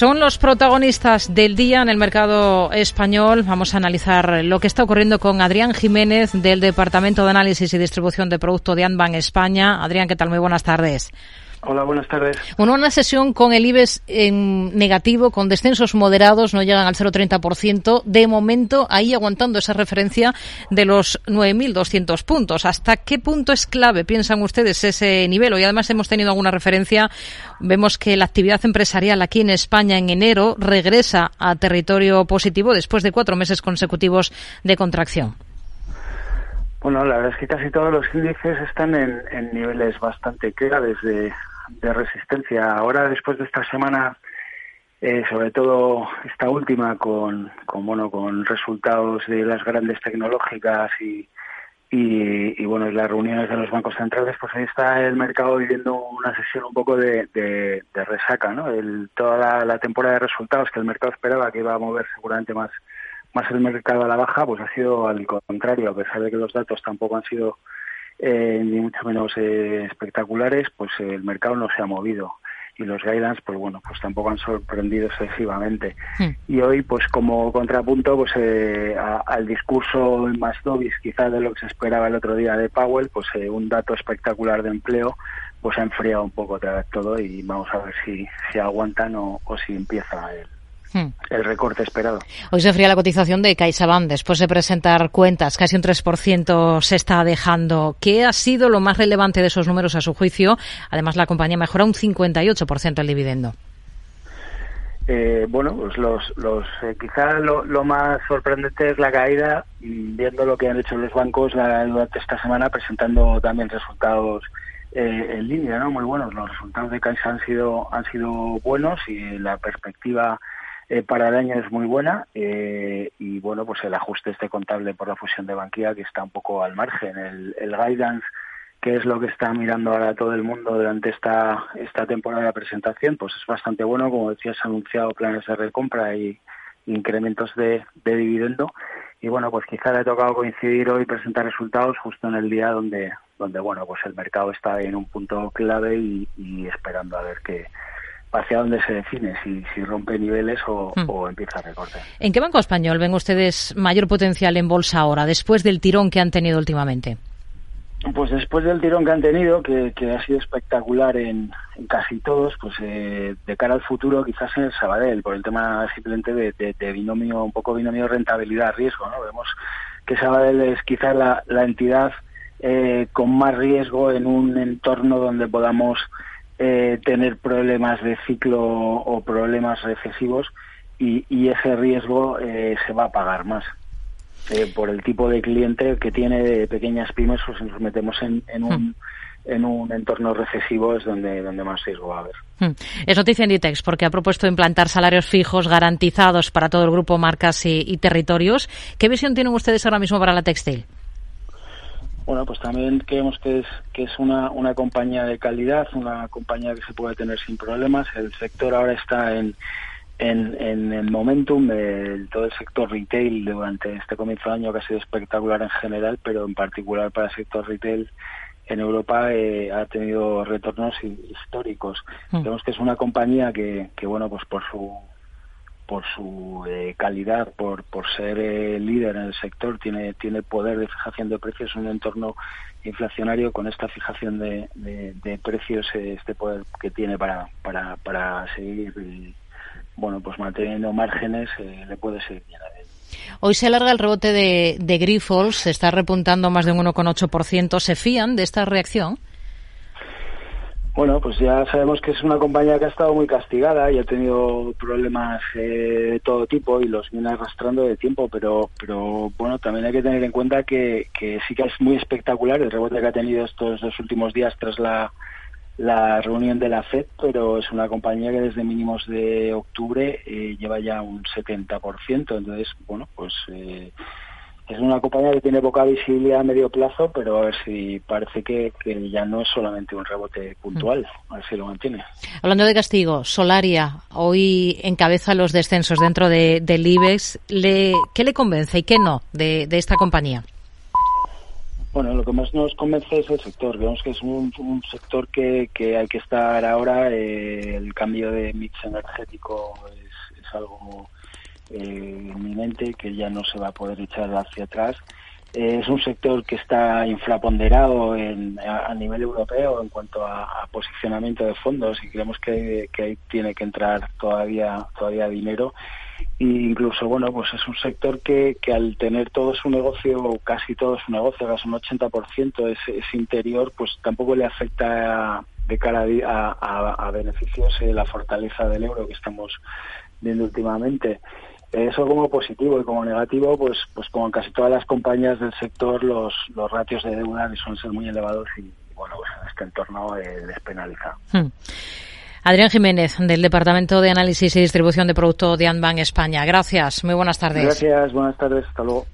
Son los protagonistas del día en el mercado español. Vamos a analizar lo que está ocurriendo con Adrián Jiménez del Departamento de Análisis y Distribución de Producto de Anban España. Adrián, ¿qué tal? Muy buenas tardes. Hola, buenas tardes. Bueno, una sesión con el IBEX en negativo, con descensos moderados, no llegan al 0,30%. De momento, ahí aguantando esa referencia de los 9.200 puntos. ¿Hasta qué punto es clave, piensan ustedes, ese nivel? Y además hemos tenido alguna referencia. Vemos que la actividad empresarial aquí en España en enero regresa a territorio positivo después de cuatro meses consecutivos de contracción. Bueno, la verdad es que casi todos los índices están en, en niveles bastante claves de, de resistencia. Ahora, después de esta semana, eh, sobre todo esta última, con, con, bueno, con resultados de las grandes tecnológicas y, y, bueno, las reuniones de los bancos centrales, pues ahí está el mercado viviendo una sesión un poco de, de, resaca, ¿no? El, toda la, la, temporada de resultados que el mercado esperaba que iba a mover seguramente más, más el mercado a la baja, pues ha sido al contrario, a pesar de que los datos tampoco han sido eh, ni mucho menos eh, espectaculares, pues eh, el mercado no se ha movido y los guidance, pues bueno, pues tampoco han sorprendido excesivamente. Hmm. Y hoy, pues como contrapunto, pues eh, al discurso más dovis quizás de lo que se esperaba el otro día de Powell, pues un dato espectacular de empleo, pues ha enfriado un poco todo y vamos a ver si, si aguantan o, o si empieza el, Hmm. el recorte esperado. Hoy se fría la cotización de CaixaBank después de presentar cuentas, casi un 3% se está dejando. ¿Qué ha sido lo más relevante de esos números a su juicio? Además, la compañía mejora un 58% el dividendo. Eh, bueno, pues los, los eh, quizá lo, más sorprendente es la caída, mm, viendo lo que han hecho los bancos durante esta semana, presentando también resultados eh, en línea, ¿no? Muy buenos. Los resultados de Caixa han sido han sido buenos y la perspectiva eh, para el año es muy buena eh, y bueno pues el ajuste este contable por la fusión de Banquía que está un poco al margen. El, el guidance que es lo que está mirando ahora todo el mundo durante esta esta temporada de presentación pues es bastante bueno. Como decías ha anunciado planes de recompra y incrementos de, de dividendo. Y bueno pues quizá le ha tocado coincidir hoy presentar resultados justo en el día donde donde bueno pues el mercado está en un punto clave y esperando a ver qué hacia dónde se define, si, si rompe niveles o, hmm. o, empieza a recortar. ¿En qué banco español ven ustedes mayor potencial en bolsa ahora, después del tirón que han tenido últimamente? Pues después del tirón que han tenido, que, que ha sido espectacular en, en casi todos, pues eh, de cara al futuro quizás en el Sabadell, por el tema simplemente de, de, de binomio, un poco binomio rentabilidad-riesgo, ¿no? Vemos que Sabadell es quizás la, la entidad eh, con más riesgo en un entorno donde podamos eh, tener problemas de ciclo o problemas recesivos y, ese riesgo eh, se va a pagar más. Eh, por el tipo de cliente que tiene de pequeñas pymes, pues si nos metemos en, en un hmm. en un entorno recesivo es donde, donde más riesgo va a haber. Hmm. Es noticia en Ditex porque ha propuesto implantar salarios fijos garantizados para todo el grupo marcas y, y territorios. ¿Qué visión tienen ustedes ahora mismo para la textil? Bueno, pues también creemos que es que es una, una compañía de calidad, una compañía que se puede tener sin problemas. El sector ahora está en, en, en el momentum, de todo el sector retail durante este comienzo de año que ha sido espectacular en general, pero en particular para el sector retail en Europa eh, ha tenido retornos históricos. Mm. Creemos que es una compañía que, que bueno, pues por su por su eh, calidad, por, por ser eh, líder en el sector, tiene, tiene poder de fijación de precios en un entorno inflacionario con esta fijación de, de, precios, eh, este poder que tiene para, para, para seguir bueno pues manteniendo márgenes, le puede ser bien a él. Hoy se alarga el rebote de, de Grifols, se está repuntando más de un 1,8%. ¿Se fían de esta reacción? Bueno, pues ya sabemos que es una compañía que ha estado muy castigada y ha tenido problemas eh, de todo tipo y los viene arrastrando de tiempo, pero, pero bueno, también hay que tener en cuenta que, que sí que es muy espectacular el rebote que ha tenido estos dos últimos días tras la, la reunión de la FED, pero es una compañía que desde mínimos de octubre eh, lleva ya un 70%, entonces, bueno, pues... Eh, es una compañía que tiene poca visibilidad a medio plazo, pero a ver si parece que, ya no es solamente un rebote puntual, a ver si lo mantiene. Hablando de castigo, Solaria hoy encabeza los descensos dentro de, del IBEX. Le, ¿Qué le convence y qué no de, esta compañía? Bueno, lo que más nos convence es el sector. Vemos que es un, sector que, que, hay que estar ahora. Eh, el cambio de mix energético es, es algo eh, inminente que ya no se va a poder echar hacia atrás. Eh, es un sector que está infraponderado en, a, nivel europeo en cuanto a, posicionamiento de fondos y creemos que, que, ahí tiene que entrar todavía todavía dinero e incluso bueno pues es un sector que, que al tener todo su negocio casi todo su negocio casi un 80% es, es interior pues tampoco le afecta de cara a, a, beneficios eh, la fortaleza del euro que estamos viendo últimamente eso como positivo y como negativo, pues, pues como en casi todas las compañías del sector, los, los ratios de deuda suelen ser muy elevados y, bueno, pues en este entorno eh, les penaliza. Hmm. Adrián Jiménez, del Departamento de Análisis y Distribución de Producto de Anbank España. Gracias, muy buenas tardes. Gracias, buenas tardes, hasta luego.